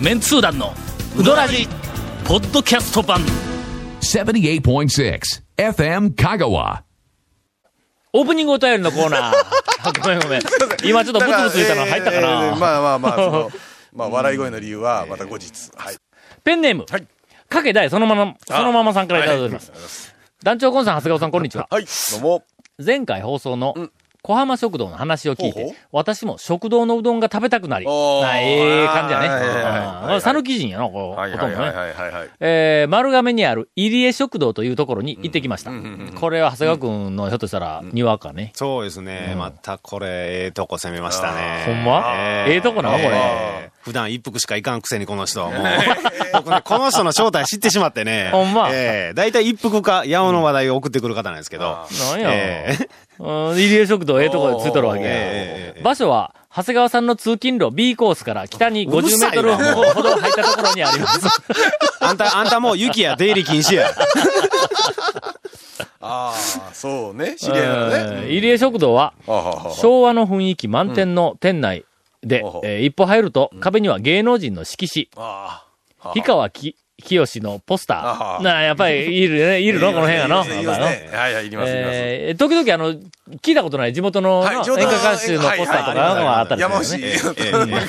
メンツー団のウドラジポッドキャスト版。78.6 FM Kagawa. オープニングお便りのコーナー。ごめんごめん。今ちょっとブツブツ言ったの入ったかな、だらえーまあまあまあ、その、まあ、笑い声の理由は、また後日。はい。ペンネーム、はい。かけ大そのままそのままさんからいただいております、団長コンさん長谷川さんこんにちは。はい、どうも。前回放送の小浜食堂の話を聞いて、ほうほう私も食堂のうどんが食べたくなり、なええ感じやね。はい讃岐人やな、こう、はいほとんどね。はいはいはいはい。えー、丸亀にある入江食堂というところに行ってきました。これは長谷川くんのひょっとしたら、にわかね。そうですね。またこれ、ええとこ攻めましたね。ほんま？ええとこなこれええ普段一服しかいかんくせにこの人。もう、僕ね、この人の正体知ってしまってね。ほんまええ大体一服か、八尾の話題を送ってくる方なんですけど。なんや。ええ うん入江食堂ええとこでついとるわけ場所は、長谷川さんの通勤路 B コースから北に50うるさいメートルなほど入ったところにあります。あんた、あんたもう雪や出入り禁止や。ああ、そうね。知り合いなのえーね。入江食堂は、昭和の雰囲気満点の店内で、えー一歩入ると壁には芸能人の色紙、ああ。氷川き清のポスタあー。なあ、やっぱりいるね、いるのこの辺やの。いりますね。はいはい、いります。えー時々あの、聞いたことない地元の、演歌歌手のポスターとかがあったり山するね。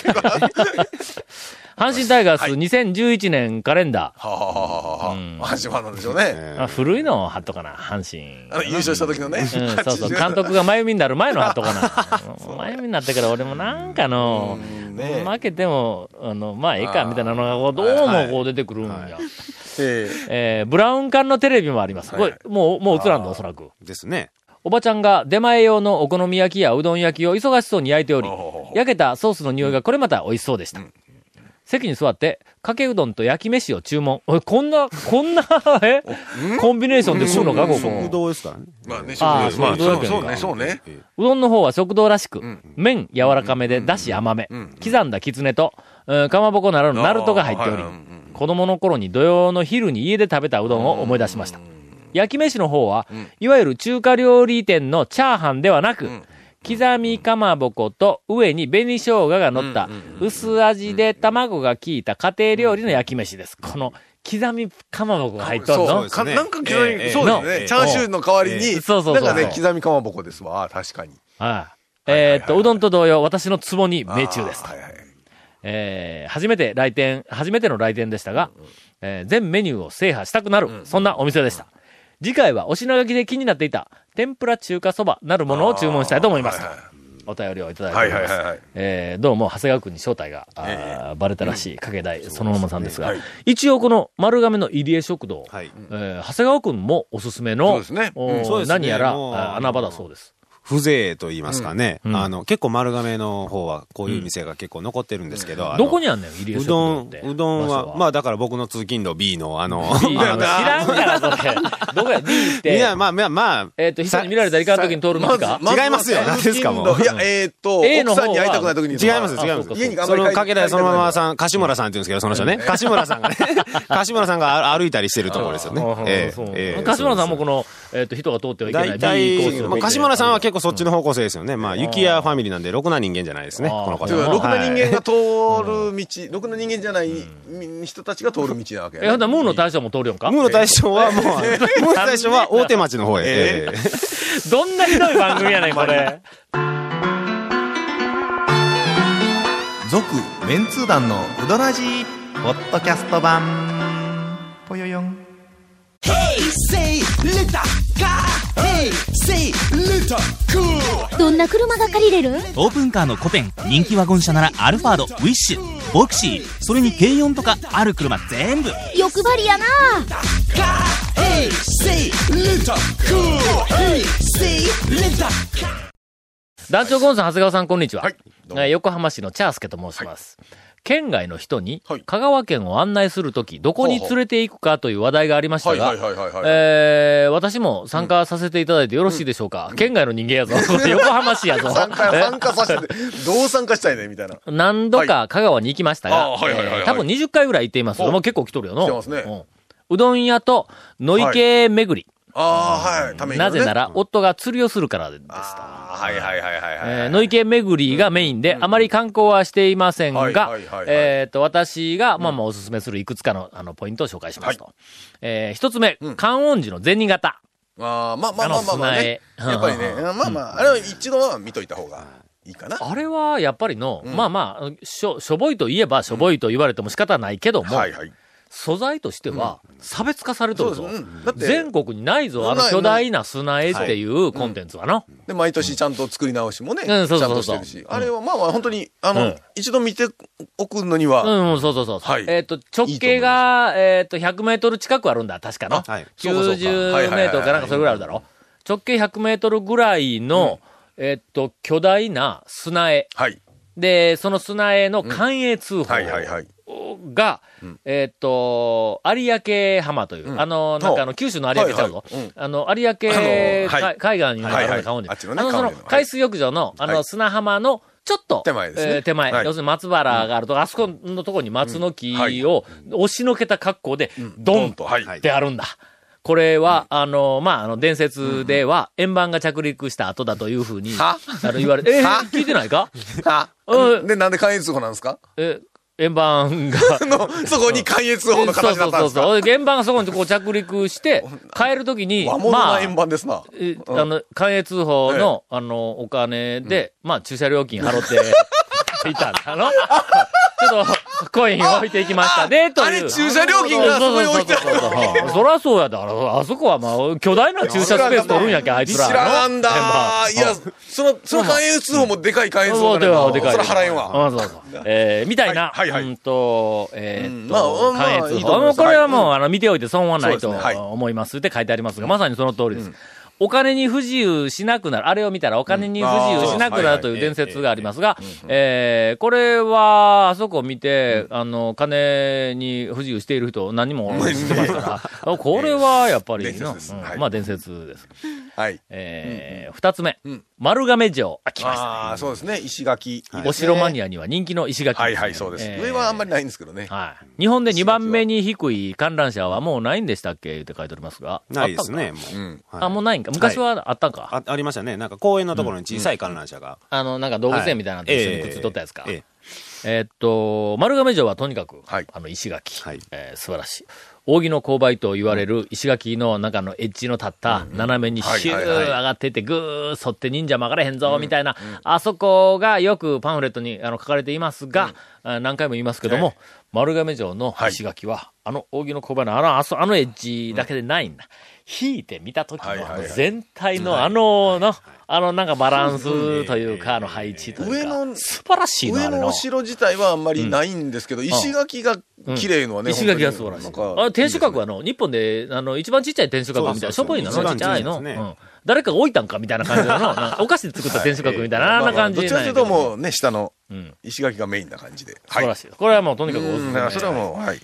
阪神タイガース2011年カレンダはあはあはあはあ。阪神ファンなんでしょうね。ー。あ古いの貼っとかな、阪神。あの、優勝した時のね。うん、そうそう。80監督が真由美になる前の貼っとかな。真由美になってから俺もなんかの、ね負けても、あの、まあ、ええか、みたいなのがこう、どうもこう出てくるんや。ええーブラウン管のテレビもあります。こはいれ、もう、もう映らんだ、おそらく。ですね。おばちゃんが出前用のお好み焼きやうどん焼きを忙しそうに焼いており焼けたソースの匂いがこれまた美味しそうでした。席に座って、かけうどんと焼き飯を注文。こんな、こんな、え？コンビネーションで食うのか、ここ。食堂ですからね。えまあね、食堂まあ、食堂やけんか。そうね、そうね。うどんの方は食堂らしく、麺柔らかめで、だし甘め、刻んだきつねと、うんかまぼこならぬナルトが入っており子供の頃に土曜の昼に家で食べたうどんを思い出しました。焼き飯の方は、いわゆる中華料理店のチャーハンではなく、刻みかまぼこと上に紅生姜が乗った薄味で卵が効いた家庭料理の焼き飯です。この刻みかまぼこが入っとんそうのねかなんか刻み、ええそうですええね。チャーシューの代わりに、ええそうそうそうなんかね、刻みかまぼこですわ。あー確かに。はい。えーっと、うどんと同様、私の壺に命中ですあ。ーはいはい。えー初めて来店、初めての来店でしたが、えー全メニューを制覇したくなる、そんなお店でした。次回はお品書きで気になっていた、天ぷら中華そばなるものを注文したいと思います。はいはいお便りをいただいております。はいはいはいはい。えーどうも、長谷川君に正体が、あーバレたらしい、かけ大、そのままさんですが、はい。一応この丸亀の入江食堂、はい。えー長谷川君もおすすめの、そうですね。おうん。そうですね。何やら、穴場だそうです。風情と言いますかね。うんあの、結構丸亀の方はこういう店が結構残ってるんですけど。どこにあんねん、入江食うどんうどんは、まあだから僕の通勤路 B のあの、知らんから、それ。どこや、B って。いや、まあまあまあ、えっ、と、人に見られたらいかんときに通る道か、まず違いますよ何ですかもういや、えーっと、A の方は奥さんに会いたくない時に。違います、あ違います。家にその、かけらそのままさん。ん、柏村さんって言うんですけど、その人ね。柏村さんがね、柏村さんが歩いたりしてるところですよね。ええ柏村さんもこの、えっ、と、人が通ってはいけない大体、をまあ、柏村さんは結構そっちの方向性ですよね。まあ、雪屋ファミリーなんで、ろくな人間じゃないですね、この方。ろくな人間はいが通る道、ろくな人間じゃない人たちが通る道なわけやね。え、ほんムーの大将も通るよんか？ムーの大将はもう、ムーの大将は大手町の方へ。ええ どんなひどい番組やねん、これ。続メンツー団のウドラジーポッドキャスト版。ぽよよん。Say little car. Hey, say little cool. どんな車が借りれる？オープンカーのコペン、人気ワゴン車ならアルファード、ウィッシュ、ボクシー、それに軽4とかある車全部。欲張りやな.団長ゴンさん、長谷川さん、こんにちは。はい横浜市のチャースケと申します。県外の人にはい、香川県を案内するとき、どこに連れて行くかという話題がありましたが、えー私も参加させていただいてよろしいでしょうか、県外の人間やぞ。横浜市やぞ。参加、え？参加させて、どう参加したいねみたいな。何度か香川に行きましたが、多分20回ぐらい行っています。おもう結構来とるよな。来てますねうんうどん屋と野池巡り。ああ、はい。ために、ね。なぜなら、夫が釣りをするからですと。ああ、はいはいはいはいはい。えー、野池巡りがメインで、あまり観光はしていませんはいがはいはいはい、えっと、私が、まあまあおすすめするいくつかの、あの、ポイントを紹介しますと。えー一つ目、観音寺の銭形。ああ、まあまあまあまあまあね。やっぱりね、まあまあ、あれは一度は見といた方がいいかな。あれは、やっぱりの、まあまあ、しょ、しょぼいといえばしょぼいと言われても仕方ないけども、はいはい。素材としては、差別化されてるぞ。全国にないぞ、あの巨大な砂絵っていうコンテンツはの。で、毎年ちゃんと作り直しもね、ちゃんとしてるし。あれはまあまあ本当に、あの、うん。一度見ておくのには、うん、そうそうそう。はい。えっ、と、直径が、えっ、と、100メートル近くあるんだ、確かの。はいそうかそうか90はい。はいはいはいメートルかなんかそれぐらいあるだろ。直径100メートルぐらいの、えっ、と、巨大な砂絵。はい。で、その砂絵の関営通報。はいはいはい。が、えっ、と、有明浜という、あの、なんかあの、九州の有明ちゃうぞ。あの、有明、海岸にあはいはい。る川に。あのその海水浴場の、あの、はい。砂浜の、ちょっと、手前ですね。えー手前、はい。要するに松原があると、あそこのところに松の木を押しのけた格好で、ドンとってあるんだ。これは、あの、まあ、あの、伝説では、円盤が着陸した後だというふうに、は？あの、言われて、聞いてないか？あうん。で、なんで関越通報なんですか？え、円盤が、の、そこに関越通報の形だったんですか？そうそうそうそう。円盤がそこにこう着陸して、帰るときに、和物まあな、円盤ですな。えあの、関越通報の、あの、お金で、まあ、駐車料金払って いたんだの。ちょっと、コイン置いていきましたね、と。あれ駐車料金がそこに置いてある そらそうやだ。あそこはまあ、巨大な駐車スペース取るんやけん、あいつらの。知らんだ いや、その、その関越通報もでかい関越通報そうではでかい。それ払えんわ。あそうそう。えー、みたいな、はいはいはいうんと、えーっと、関越いいと思いますこれはもう、あの、見ておいて損はないと思いますって書いてありますが、まさにその通りです。お金に不自由しなくなる。あれを見たらお金に不自由しなくなるという伝説がありますが、えーこれは、あそこを見て、あの、金に不自由している人何人も知ってますから、あこれはやっぱりまあ 伝説です。はい。えー二つ目ん、丸亀城。あ、来ました。ああ、そうですね。石垣。お城マア。ニアには人気の石垣、はいはい、そうです。えー上はあんまりないんですけどね。はい。日本で2番目に低い観覧車はもうないんでしたっけ？って書いておりますが。ないですね、もう。うん。たんか。あ、もうないんか？昔はあったんか？あありましたね。なんか公園のところに小さい観覧車が。あの、なんか動物園みたいなのと一緒にくっついとったやつか？えええーっと、丸亀城はとにかく、はいあの、石垣、はいえー素晴らしい。扇の勾配と言われる石垣の中のエッジの立った斜めにシュー上がってて、ぐー沿って忍者曲がれへんぞ、みたいな、あそこがよくパンフレットにあの書かれていますが、あ何回も言いますけども、はい丸亀城の石垣は、あの扇の勾配のあの、あそあのエッジだけでないんだ。引いて見た時のあのはいはい。はい全体のあの、の、あのなんかバランスというか、あの配置というか、上の素晴らしい上のお城自体はあんまりないんですけど、石垣が綺麗のはね、石垣が素晴らしい。あ天守閣はの、日本で、あの、一番ちっちゃい天守閣みたいな、しょぼいのの、ちっちゃいの。うん。誰かが置いたんかみたいな感じの、お菓子で作った天守閣みたいな、あんな感じどっちかというともうね、下のうん石垣がメインな感じで。い。素晴らしい。これはもうとにかくおすすめそれはもう、はい。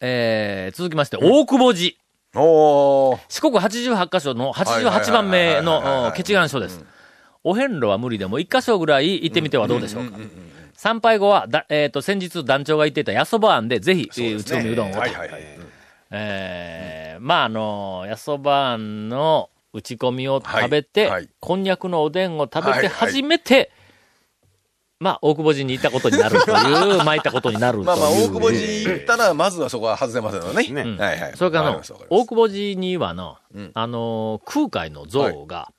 えー、続きまして、大久保寺。おー。四国88カ所の88番目はいはいはいはいはいのうん決願書です。お遍路は無理でも一箇所ぐらい行ってみてはどうでしょうか。参拝後は、だえっ、と、先日団長が言っていたやそば庵で、ぜひ、えー打ち込みうどんをと。はいはいはい。えーまあ、あの、やそばあんの打ち込みを食べて、はいはいこんにゃくのおでんを食べてはいはい初めて、まあ、大久保寺に行ったことになるという、巻いたことになるという。まあまあ、大久保寺行ったら、まずはそこは外せませんよね。ねうん。はいはい。それからの大久保寺にはの、うん。あの、空海の像が、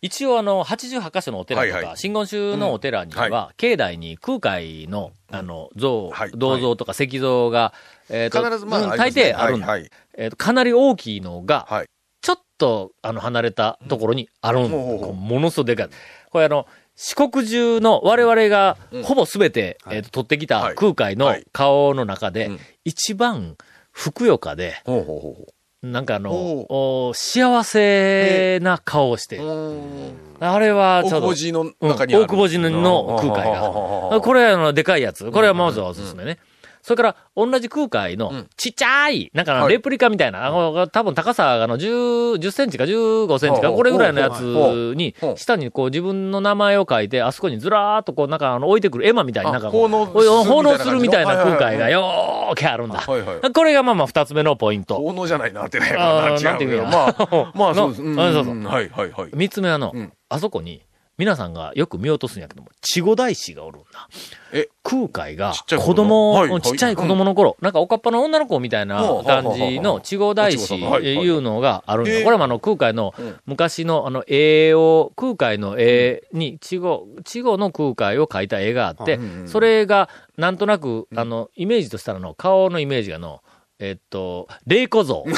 一応あの、88箇所のお寺とか、はいはい。真言宗のお寺には、うんは境内に空海の、あの、像、はい。銅像とか石像が、えっ、と、必ずまあうん大抵あるんだ。はいはい。えっ、と、かなり大きいのが、はい。ちょっと、あの、離れたところにあるんだ。ものすごいでかい。これあの、四国中の我々がほぼすべて、えっ、と、取ってきたはい空海のはい顔の中で、うん一番、ふくよかで、なんかあの、ほお幸せな顔をして。あれはちょうど、大久保寺のうん中にある。大久保寺の空海が。これはあの、でかいやつ。これはまずはおすすめね。それから、同じ空海のん、ちっちゃい、なんかレプリカみたいな、あの、多分高さがあの、10、10センチか15センチか、これぐらいのやつに下にこう自分の名前を書いて、あそこにずらーっとこう、なんかあの、置いてくる絵馬みたいになんかこう、あ奉納するみたいな空はいはいはい。海がよーけあるんだ。はいはい。これがまあまあ二つ目のポイント。効能じゃないなってね。なんていうまあ、まあそうです。のあそうそうはいはいはい。三つ目はの、うん。あそこに、皆さんがよく見落とすんやけども、稚語大師がおるんだ。え、空海が子子供、ちっちゃい子供の頃、なんかおかっぱの女の子みたいな感じの稚語大師いうのがあるんだ。えー。これもあの空海のうん。昔のあの絵を、空海の絵に稚語、稚語の空海を描いた絵があってそれがなんとなく、あの、イメージとしたらの、顔のイメージがの、えっと、霊子像。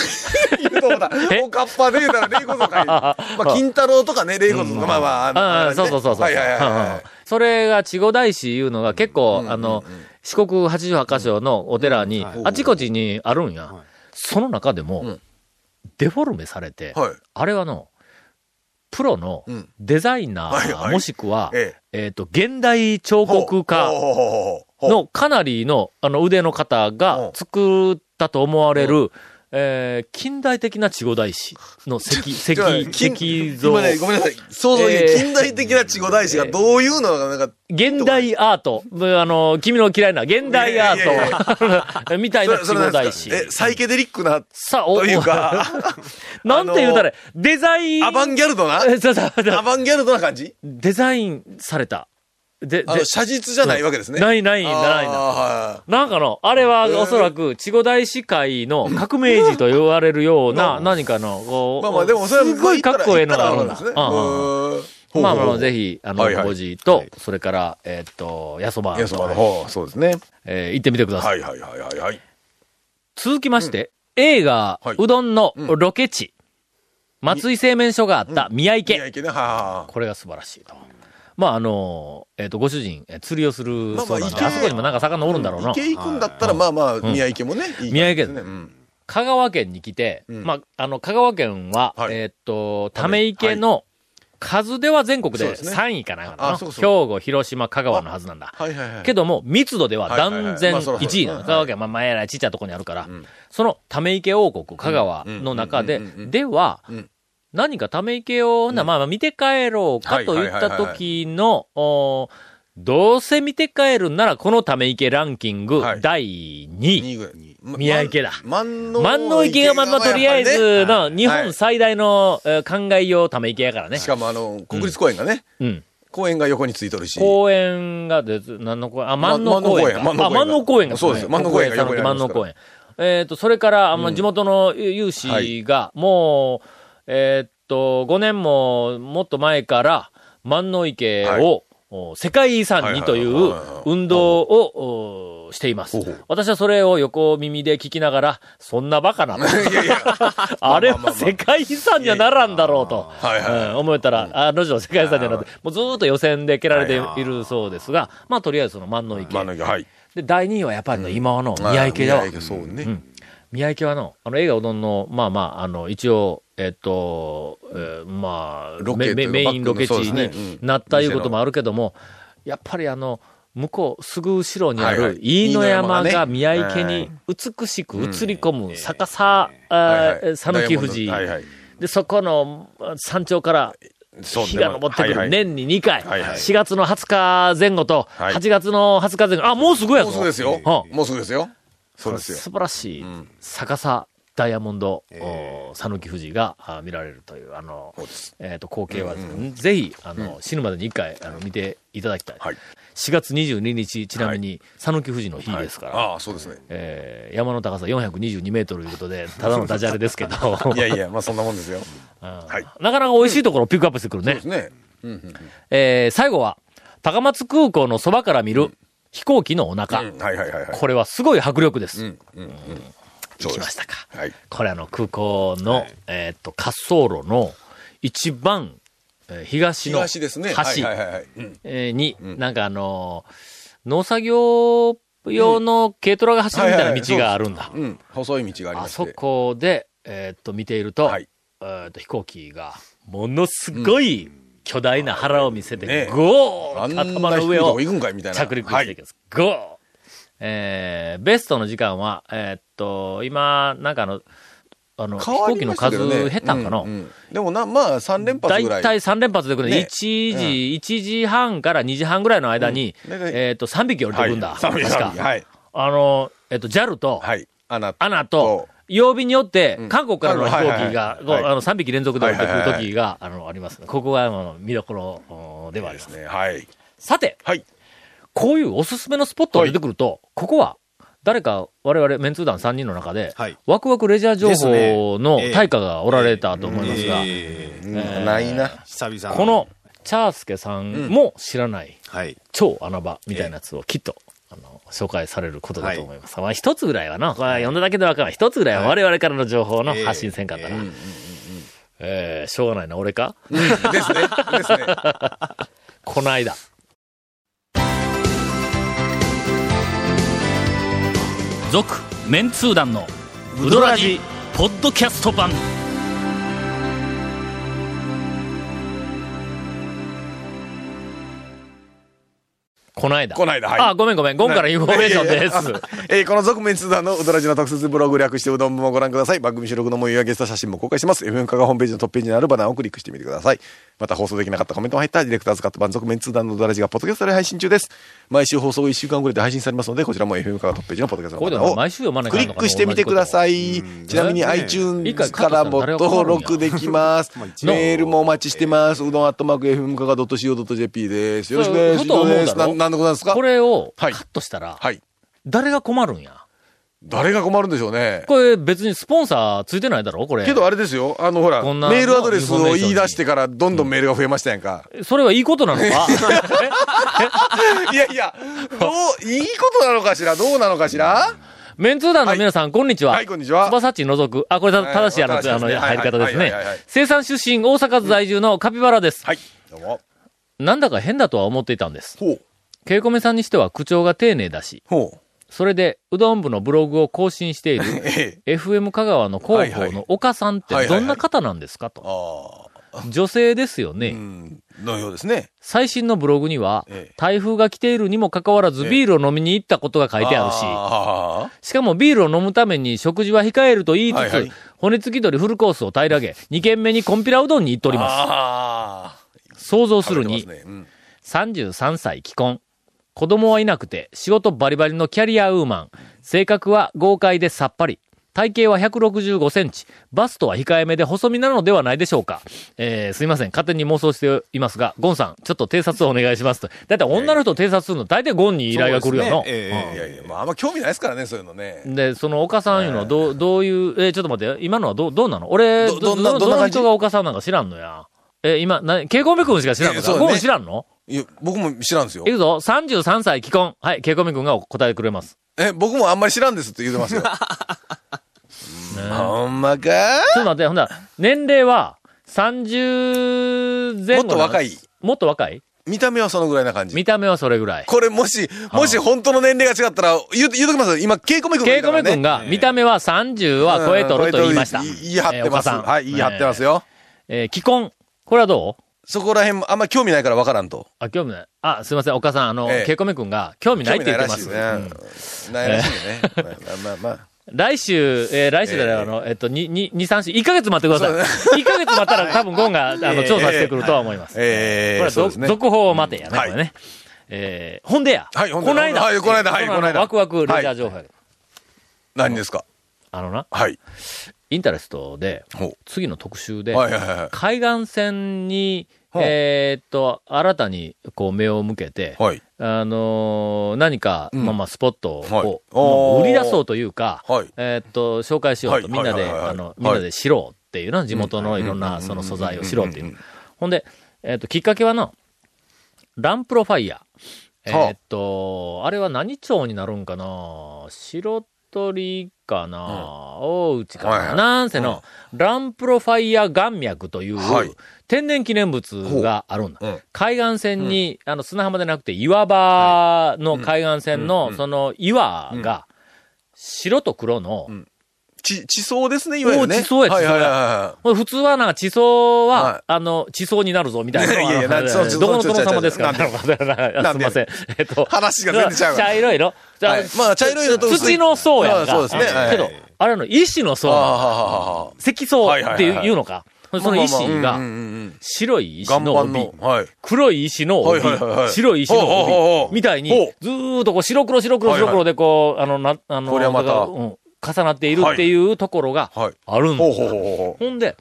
そうだ え？おかっぱで言うたら、レイコとか。まあ、金太郎とかね、レイコとか、まあまああね。そうそうそうそう。はいはいはい。それが、稚語大師いうのが結構、うんあの、四国88カ所のお寺に、うんあちこちにあるんや。はい。その中でも、うん。デフォルメされて、はい。あれはの、プロのうん。デザイナー、もしくは、ええ。っ、と、現代彫刻家のかなりのあの腕の方が作ったと思われる、えー近代的な稚語大師の石、石、石像。今ね、ごめんなさい。想像に、えー近代的な稚語大師がどういうのが、なんか、現代アート。あの、君の嫌いな現代アートみたいな稚語大師。え、サイケデリックな、さあ、おというか、なんて言うたら、デザイン。アバンギャルドな？え そうそうそうアバンギャルドな感じ？デザインされた。で、で写実じゃないわけですね。ないないんだないんだ。あなんかの、あれはおそらく、稚語大師会の革命児と言われるような、何かの、こう、ーまあまあ、でもそれは、すごいかっこええのがあるんだ。まあまあ、ぜ。ひ、あの、ごじと、それから、えーっと、やそばいや、そうの方、そうですね。えー行ってみてください。はいはいはいはいはい。続きまして、映画、はいうどんのうんロケ地、松井製麺所があった宮池。宮池ね、はあはこれが素晴らしいと。まあ、あの、えっ、と、ご主人、え釣りをするまあまあそうなんで、池あそこにもなんか魚おるんだろうな。池行くんだったら、まあまあ、宮池もね、いい感じ宮池ですね。うん。香川県に来て、うん。まあ、あの、香川県は、はい。えっ、と、ため池の数では全国でそうですね。3位かな。んかなあそうそう。兵庫、広島、香川のはずなんだ。はい。はいはい。けども、密度では断然はいはいはい。まあそらそうです1位なの。はい。香川県は、まあ、前らちっちゃいとこにあるから、ん。そのため池王国、香川の中でうんうんうんうんう、ん。ではうん、何かため池を、ほん。ならまあまあ見て帰ろうかといった時の、おどうせ見て帰るんなら、このため池ランキングはい。第2位。2位ぐらい。宮池だ。万能万能池がまあまあとりあえずの日はい。本最大のえー灌漑用ため池やからね。し。かもあの、国立公園がね、うん。公園が横についとるし。公園がで、何の公園？あ、万能公園か。万能公園。あ、万能公園が。そうです万能公園が万能公園。えっと、それから、あの地元の有志が、もう、えーっと、5年ももっと前から、万能池はい。世界遺産にという運動をおしています。私はそれを横耳で聞きながら、そんなバカな。あれは世界遺産にはならんだろうと、思ったら、あの女世界遺産にはなって、もうずーっと予選で蹴られているそうですが、まあとりあえずその万能池。万能池、はい。で、第2位はやっぱりの今の宮池だわ。宮池はの、あの映画うどんの、まあまあ、あの、一応、えっと、えーまあ、メメメインロケ地にうん。なったいうこともあるけども、やっぱりあの、向こう、すぐ後ろにある飯野山が宮池に美しく映り込む逆さ、さぬき富士。で、そこの山頂から日が昇ってくる年に2回、はいはい。4月の20日前後と、はい。8月の20日前後、あ、もうすぐやぞ。もうすぐですよ。うん。もうすぐですよ。そうですよ。素晴らしいん。逆さダイヤモンド、さぬき富士があ見られるという、あのえっ、と、光景は、ぜひ、あの、死ぬまでに一回、あの、見ていただきたい。はい4月22日、ちなみに、さぬき富士の日ですから、ああ、そうですね。えー山の高さ422メートルということで、ただのダジャレですけど、いやいや、まあそんなもんですよ。うんはいなかなか美味しいところをピックアップしてくるね。ですね。うんうんえー最後は、高松空港のそばから見る飛行機のお腹。うん。はいはいはいはい。これはすごい迫力です。うんうんうん。行きましたか。はい。これあの空港の、えーっと、滑走路の一番、えー東の橋はいはいはい。うんえーに、なんかあのー農作業用の軽トラが走るみたいな道があるんだ。うん。細い道がありあそまして。こで、えーっと、見ていると、はいえーっと飛行機が、ものすごい巨大な腹を見せて、ねゴー頭の上を。着陸していきます。ゴーえー、ベストの時間は、えーっと、今、なんかあの、あの、飛変わ行機の数減ったんかな、うんうんでもな、まあ、3連発大ぐらい。体3連発で来るね。ね1時、1時半から2時半ぐらいの間に、うんえーっと、3匹降りてくるんだ。はい確か。はい。あの、えっと、JAL と、はい。アナアナと、曜日によって、韓国からの飛行機が、はいはいはいこうあの、3匹連続で降りてくるはいはい時が、あの、あります。ここが、あの、見どころおではあります。ね。はい。さて、はい。こういうおすすめのスポットが出てくると、ここは、誰か、我々、メンツー団3人の中で、はいワクワクレジャー情報のええ大家がおられたと思いますが、ないな。久々この、チャースケさんも知らない、はい。超穴場みたいなやつをきっと、あの、紹介されることだと思います。まあ、一つぐらいはな、これは読んだだけでわからない。一つぐらいは我々からの情報の発信せんかったら。えーしょうがないな、俺か？ですね。ですね。この間。続、メンツー団の、ウドラジ、ポッドキャスト版。この間。この間はいあ、ごめんごめん。ゴンからインフォメーションです。えーこの続麺通団のうどらじの特設ブログ略してうどん部もご覧ください。番組収録の模様やゲスト写真も公開してます。FM カがホームページのトップページにあるバナーをクリックしてみてください。また放送できなかったコメントも入ったディレクターズカット版続面通談のうどらじがポッドキャストで配信中です。毎週放送1週間遅れで配信されますので、こちらも FM カがトップページのポッドキャストのバナーをも毎週読まクリックしてみてください。ちなみにね iTunes からも登録できます。メールもお待ちしてます。うどんアットマーク FM カが .co.jp です。よろしくです。ふと思うだろです。なんでございますか？これをカはいットしたら、はい。誰が困るんや？誰が困るんでしょうね。これ別にスポンサーついてないだろ？これ。けどあれですよ、あのほら、メールアドレスを言い出してからどんどんメールが増えましたやんか。それはいいことなのか？いやいや、どう、いいことなのかしら？どうなのかしら？メンツー団の皆さん、こんにちは。はいこんにちはつばさっち除く。あ、これたはい正しいあの、あの、入り方ですね。生産出身、大阪府在住のカピバラです。はい。どうも。なんだか変だとは思っていたんです。ほう。ケイコメさんにしては口調が丁寧だし、ほう。それで、うどん部のブログを更新している、ええ。FM 香川の広報の岡さんってどんな方なんですかと。女性ですよね。うん。のようですね。最新のブログにはええ、台風が来ているにもかかわらずビールを飲みに行ったことが書いてあるし、あしかもビールを飲むために食事は控えると言いつつ、骨付き鳥フルコースを平らげ、2軒目にコンピラうどんに行っております。想像するに食べて、ますねうん33歳既婚。子供はいなくて、仕事バリバリのキャリアウーマン。性格は豪快でさっぱり。体型は165センチ。バストは控えめで細身なのではないでしょうか。えー、すいません。勝手に妄想していますが、ゴンさん、ちょっと偵察をお願いしますと。だいたい女の人を偵察するの、大体ゴンに依頼が来るよな。そうですねええいやいや、まああんま興味ないですからね、そういうのね。で、その岡さんいうのはどう、どういう、えーちょっと待って、今のはどう、どうなの？俺、どどんなどの人が岡さんなんか知らんのや。えー今、な、ケイコメ君しか知らんのかねゴン知らんの？いや、僕も知らんですよい。くぞ、33歳既婚。はい、ケイコメ君が答えてくれます。え、僕もあんまり知らんですって言うてますよ。ほんまか？ちょっと待って、ほんだら年齢は30前後もっと若い？もっと若い？見た目はそのぐらいな感じ。見た目はそれぐらい。これもし、もし本当の年齢が違ったら、言う、言うときますよ今、ケイコメ君ケイコメ君が見た目は30は超えとると言いました。言い張ってます。はい、言い張ってますよ。えー既婚。これはどう？そこら辺もあんま興味ないから分からんと。あ、興味ない。あ、すいません、岡さん、あの、ええケイコメ君が興味ないって言ってます。興味ないらしいね。ないらしいよね。まあまあまあ。来週、えー来週だよ、ええあの、えっと、2、2、2 3、4、1ヶ月待ってください。1ヶ月待ったら多分ゴンが、あの、調査してくるとは思います。ええこれは。続報を待てやね、はいこれね。えーほんでや。はいほんでこの間。はいこの間はいのこの間ワクワクレジャー情報や何ですか？あのな、はい。インタレストで、ほ次の特集で。海岸線に、えーっと、新たに、こう、目を向けて、はい。あのー何か、うん。まあまあ、スポットを、はい。売り出そうというか、はい。えーっと、紹介しようと、はい。みんなで、あの、はいみんなで知ろうっていうの地元のいろんな、その素材を知ろうっていう。ほんで、えーっと、きっかけはの、ランプロファイヤー。えっと、あれは何町になるんかな？白鳥かな、大内かな、はいはい。なん。せの、ランプロファイヤー岩脈という、はい。天然記念物があるんだ。う。ん。海岸線に、あの、砂浜でなくて岩場の海岸線の、その岩が、白と黒の、ん地、地層ですね、いわゆるね。お地層やはいはい地層やはほんで普通はなんか地層は、はいあの、地層になるぞ、みたいな。いやいやどこの殿様ですか？なんで？す なんで？みません。えっと。話が全然ちゃう茶色いの？い。はいまあ、茶色いのと土の層やんか。まあそうですね。はいけど、あれの石の層。石層っていうのか？その石が白い石岩の帯。黒い石の帯はいはいはいはい、白い石の帯、うみたいにずーっとこう白黒白黒白黒でこう、あの、な、あの、重なっているっていうところがはい。あるんですよ。ほんで、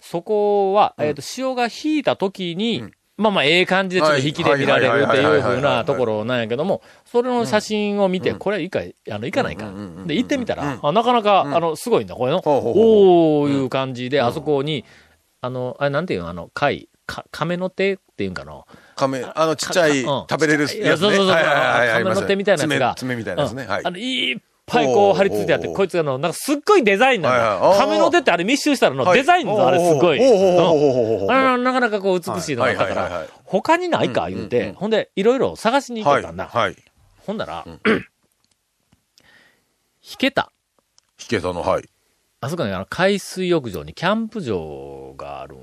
そこは、えっと、潮が引いた時に、まあまあ、ええ感じでちょっと引きで見られるっていうふうなところなんやけども、それの写真を見て、これいいかい、あの、行かないか。で、行ってみたら、あなかなか、あの、すごいんだ、これの。おーいう感じで、あそこに、あの、あれなんていうの、あの、貝、か、亀の手っていうんかな？亀、あの、ちっちゃい、うん。食べれるやつね。そうそうそうはいはいはいはい亀の手みたいなやつが。爪爪みたいなやつね。はい。うんあ。の、いっぱいこう貼り付いてあって、こいつがあの、なんかすっごいデザインなんだ。はいはいあー亀の手ってあれ密集したらの、はいデザインのあれすごい。あのなかなかこう美しいのがあったから他にないか言うて、ほんで、いろいろ探しに行はい。けたんだ。はい。ほんなら、引けた。引けたの、はい。あそこにあの海水浴場にキャンプ場があるん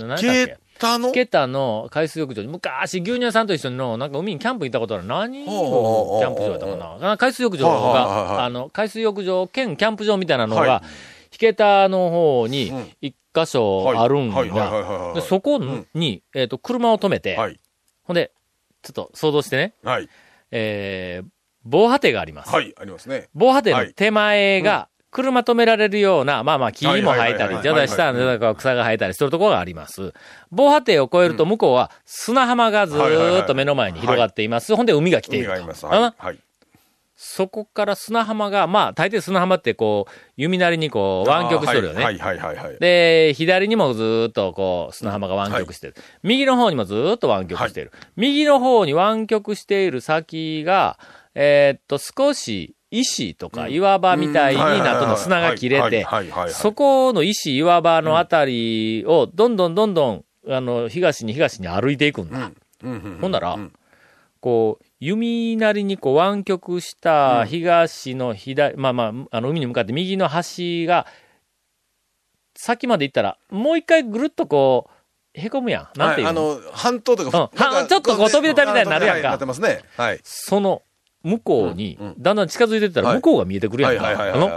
何だっ引けけたの？引けたの？海水浴場に。昔牛乳屋さんと一緒にのなんか海にキャンプ行ったことある。何？キャンプ場やったかな。あ海水浴場があの海水浴場兼キャンプ場みたいなのが、は引けたの方に一箇所あるんはい。はいはいはいはいがはい。でそこに、えっと車を止めて、はい。ほんでちょっと想像してね。はい。えー、防波堤があります。はい。ありますね。防波堤の手前が、車止められるような、まあまあ木も生えたはいはいはいは、いりじゃあ下の草が生えたりするところがあります。防波堤を越えると向こうは砂浜がずーっと目の前に広がっています。ほんで海が来ていると。はい。はい。そこから砂浜が、まあ大抵砂浜ってこう、弓なりにこう湾曲してるよね。はいはいはいはい。で、左にもずーっとこう、砂浜が湾曲してる。右の方にもずーっと湾曲してる。右の方に湾曲している先が、えーっと、少し石とか岩場みたいになの砂が切れて、そこの石岩場のあたりをどんどんどんどん、あの、東に東に歩いていくんだ。ほんなら、こう、弓なりにこう湾曲した東の左、まあまあ、あの海に向かって右の端が、先まで行ったら、もう一回ぐるっとこう、へこむやん。なんていうの、はいあの、半島とか、うん。ちょっとこう飛び出たみたいになるやんか。はいなってますね。はい。その向こうにだんだん近づいてったらはい向こうが見えてくるやんか。の。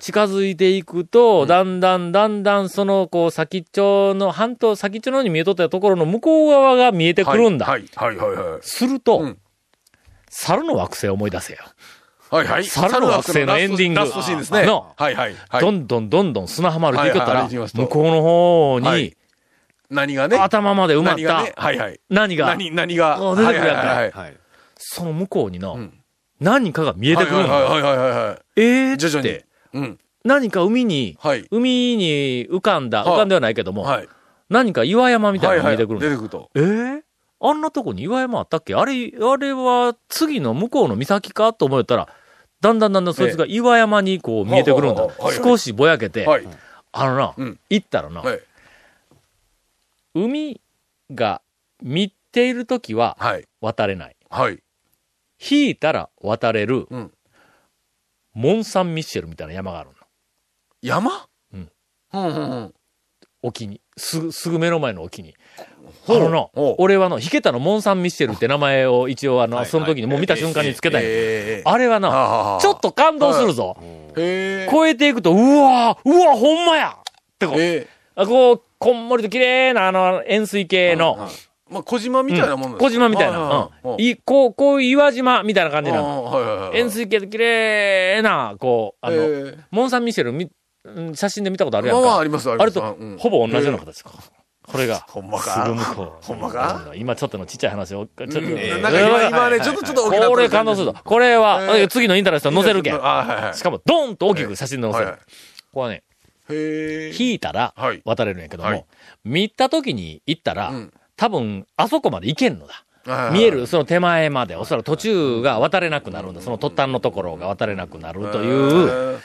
近づいていくと、だんだんだんだんその、こう、先っちょの、半島先っちょの方に見えとったところの向こう側が見えてくるんだ。はいはいはいはい。すると、うん猿の惑星を思い出せよ。はいはい。猿の惑星のエンディングラストシーンですね。のはいはい。はいどんどんどんどん砂浜歩いていくったら、向こうの方に、はい何がね？頭まで埋まった何がね？はいはい。何が、何、何が？あ出てくるやんか。その向こうにの、ん何かが見えてくるんだ。はいはいはいはいはい。えーって、。うん。何か海に、はい。海に浮かんだ、はい浮かんではないけども、はい。何か岩山みたいなのが見えてくるんだ。出てくると。えー？あんなとこに岩山あったっけ？あれ、あれは次の向こうの岬かと思ったら、だんだんだんだんそいつが岩山にこう見えてくるんだ少しぼやけて、はい。あのな、うん行ったらな、はい。海が見ているときははい。渡れない。はい。引いたら渡れる、うんモン・サン・ミッシェルみたいな山があるの。山？うん。うんうんうん。沖に。すぐ、すぐ目の前の沖に。あのの俺はの、引けたのモン・サン・ミッシェルって名前を一応あの、その時にもう見た瞬間につけたんや。えーあれはな、ちょっと感動するぞ。へえ。超えていくと、うわーうわほんまやってこう、えあこう、こんもりと綺麗なあの、円錐形の、ーまあ、小島みたいなもんうんです小島みたいな、うんいこう、こういう岩島みたいな感じなの。はいはいはい。円錐形で綺麗な、こう、あの、えーモン・サン・ミシェルみ、うん写真で見たことあるやんか。まあまあありますありますあれと、うんほぼ同じような形か。これが。ほんますかぐ向こう。ほんまか？今ちょっとのちっちゃい話を、ちょっと、うんえーなんか今、今ね、ちょっとちょっと大きなこれ感動するぞ。これは、えー次のインターネットに載せるけん。あはいはい。しかも、ドーンと大きく写真で載せる。はいはいここはね。引いたらはい渡れるんやけども、はい見た時に行ったら、うん多分、あそこまで行けんのだ。見える、その手前まで、おそらく途中が渡れなくなるんだ。その突端のところが渡れなくなるという、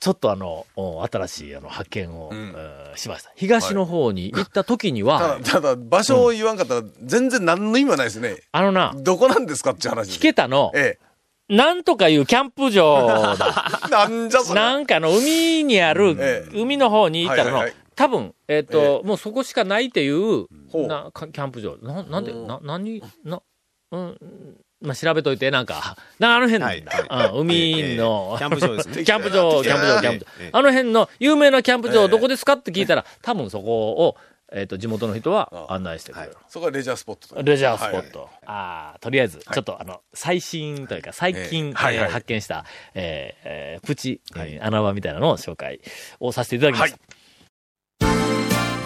ちょっとあの、お新しいあの発見を、んえーしました。東の方に行った時には、ただ、ただ、場所を言わんかったら、全然何の意味はないですね。あのな、どこなんですかって話です。引けたの、えなんとかいうキャンプ場だ。なんじゃそれ。なんかの海にあるえ、え海の方に行ったらの多分、えっと、もうそこしかないっていう、な、かキャンプ場。な、なんで、な、何、な、うん、まあ、調べといて、なんか、な、あの辺、はいうん海の、キャンプ場ですね。キャンプ場、キャンプ場、キャンプ場ええ。あの辺の有名なキャンプ場、ええ。どこですかって聞いたら、多分そこを、えっと、地元の人は案内してくれる。そこがレジャースポットと。レジャースポット。はい。ああ、とりあえず、ちょっとあの、最新というか、最近、ええ。はいはいえー発見した、えーえープチ、えー穴場みたいなのを紹介をさせていただきました。